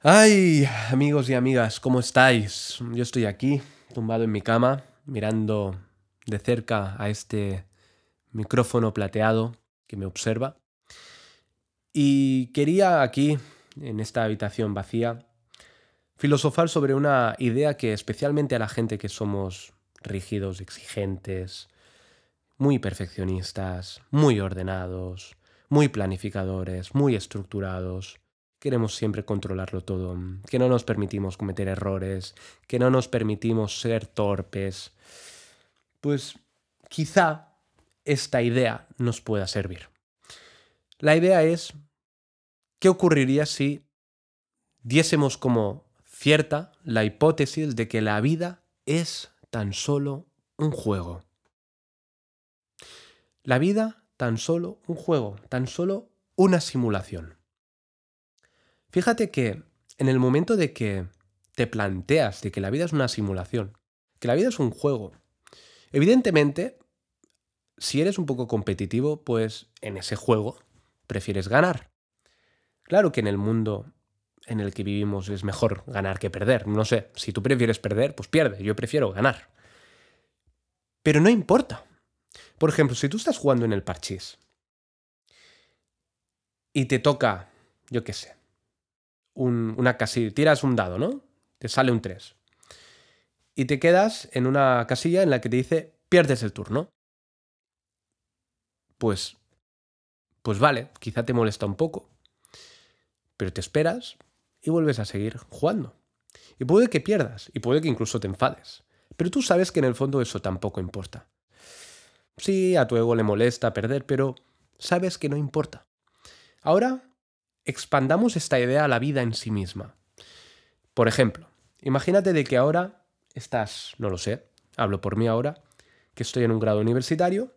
Ay, amigos y amigas, ¿cómo estáis? Yo estoy aquí, tumbado en mi cama, mirando de cerca a este micrófono plateado que me observa. Y quería aquí, en esta habitación vacía, filosofar sobre una idea que especialmente a la gente que somos rígidos, exigentes, muy perfeccionistas, muy ordenados, muy planificadores, muy estructurados, queremos siempre controlarlo todo, que no nos permitimos cometer errores, que no nos permitimos ser torpes, pues quizá esta idea nos pueda servir. La idea es, ¿qué ocurriría si diésemos como cierta la hipótesis de que la vida es tan solo un juego? La vida tan solo un juego, tan solo una simulación. Fíjate que en el momento de que te planteas de que la vida es una simulación, que la vida es un juego, evidentemente, si eres un poco competitivo, pues en ese juego prefieres ganar. Claro que en el mundo en el que vivimos es mejor ganar que perder. No sé, si tú prefieres perder, pues pierde. Yo prefiero ganar. Pero no importa. Por ejemplo, si tú estás jugando en el parchís y te toca, yo qué sé, una casilla, tiras un dado, ¿no? Te sale un 3. Y te quedas en una casilla en la que te dice pierdes el turno. Pues, pues vale, quizá te molesta un poco. Pero te esperas y vuelves a seguir jugando. Y puede que pierdas, y puede que incluso te enfades. Pero tú sabes que en el fondo eso tampoco importa. Sí, a tu ego le molesta perder, pero sabes que no importa. Ahora expandamos esta idea a la vida en sí misma. Por ejemplo, imagínate de que ahora estás, no lo sé, hablo por mí ahora, que estoy en un grado universitario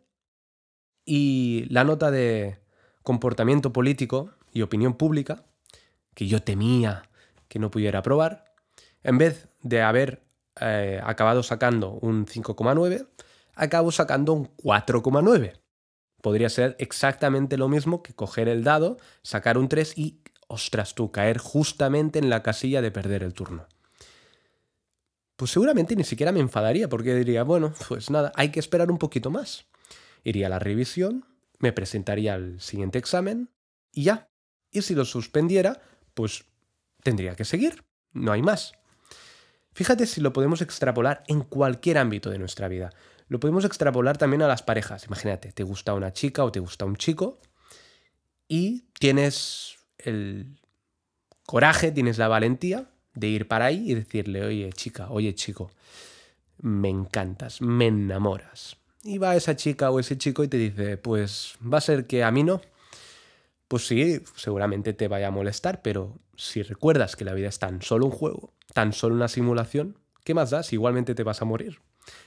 y la nota de comportamiento político y opinión pública, que yo temía que no pudiera aprobar, en vez de haber eh, acabado sacando un 5,9, acabo sacando un 4,9. Podría ser exactamente lo mismo que coger el dado, sacar un 3 y, ostras tú, caer justamente en la casilla de perder el turno. Pues seguramente ni siquiera me enfadaría porque diría, bueno, pues nada, hay que esperar un poquito más. Iría a la revisión, me presentaría al siguiente examen y ya. Y si lo suspendiera, pues tendría que seguir. No hay más. Fíjate si lo podemos extrapolar en cualquier ámbito de nuestra vida. Lo podemos extrapolar también a las parejas. Imagínate, te gusta una chica o te gusta un chico y tienes el coraje, tienes la valentía de ir para ahí y decirle, oye chica, oye chico, me encantas, me enamoras. Y va esa chica o ese chico y te dice, pues va a ser que a mí no. Pues sí, seguramente te vaya a molestar, pero si recuerdas que la vida es tan solo un juego, tan solo una simulación, ¿qué más da si igualmente te vas a morir?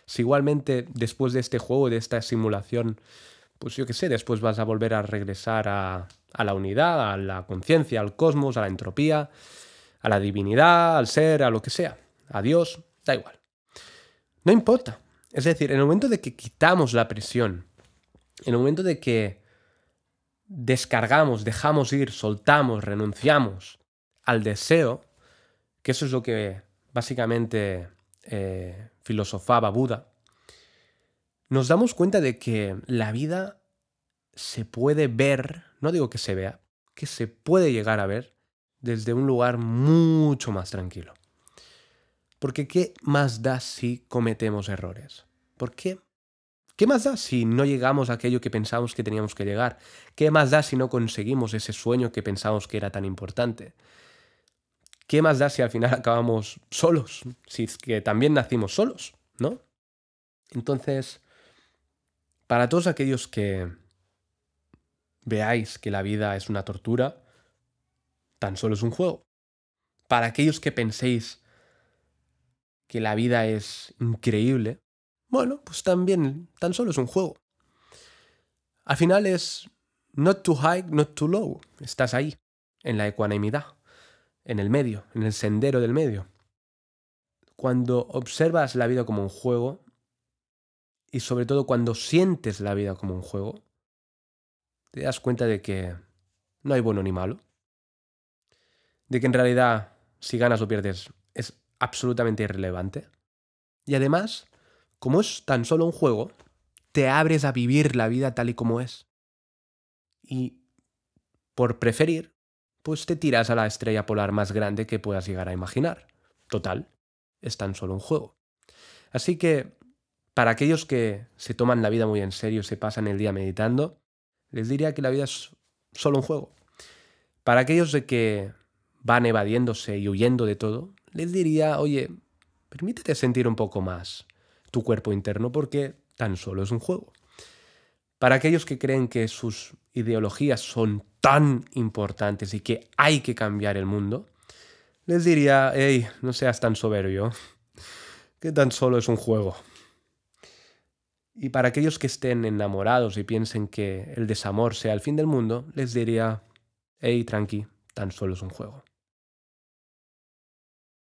Si igualmente después de este juego, de esta simulación, pues yo qué sé, después vas a volver a regresar a, a la unidad, a la conciencia, al cosmos, a la entropía, a la divinidad, al ser, a lo que sea, a Dios, da igual. No importa. Es decir, en el momento de que quitamos la presión, en el momento de que descargamos, dejamos ir, soltamos, renunciamos al deseo, que eso es lo que básicamente eh, filosofaba Buda, nos damos cuenta de que la vida se puede ver, no digo que se vea, que se puede llegar a ver desde un lugar mucho más tranquilo. Porque ¿qué más da si cometemos errores? ¿Por qué? ¿Qué más da si no llegamos a aquello que pensábamos que teníamos que llegar? ¿Qué más da si no conseguimos ese sueño que pensábamos que era tan importante? ¿qué más da si al final acabamos solos? Si es que también nacimos solos, ¿no? Entonces, para todos aquellos que veáis que la vida es una tortura, tan solo es un juego. Para aquellos que penséis que la vida es increíble, bueno, pues también tan solo es un juego. Al final es not too high, not too low. Estás ahí, en la ecuanimidad en el medio, en el sendero del medio. Cuando observas la vida como un juego, y sobre todo cuando sientes la vida como un juego, te das cuenta de que no hay bueno ni malo, de que en realidad si ganas o pierdes es absolutamente irrelevante. Y además, como es tan solo un juego, te abres a vivir la vida tal y como es. Y por preferir, pues te tiras a la estrella polar más grande que puedas llegar a imaginar. Total, es tan solo un juego. Así que, para aquellos que se toman la vida muy en serio, se pasan el día meditando, les diría que la vida es solo un juego. Para aquellos de que van evadiéndose y huyendo de todo, les diría, oye, permítete sentir un poco más tu cuerpo interno porque tan solo es un juego. Para aquellos que creen que sus ideologías son tan importantes y que hay que cambiar el mundo, les diría, hey, no seas tan soberbio, que tan solo es un juego. Y para aquellos que estén enamorados y piensen que el desamor sea el fin del mundo, les diría, hey, tranqui, tan solo es un juego.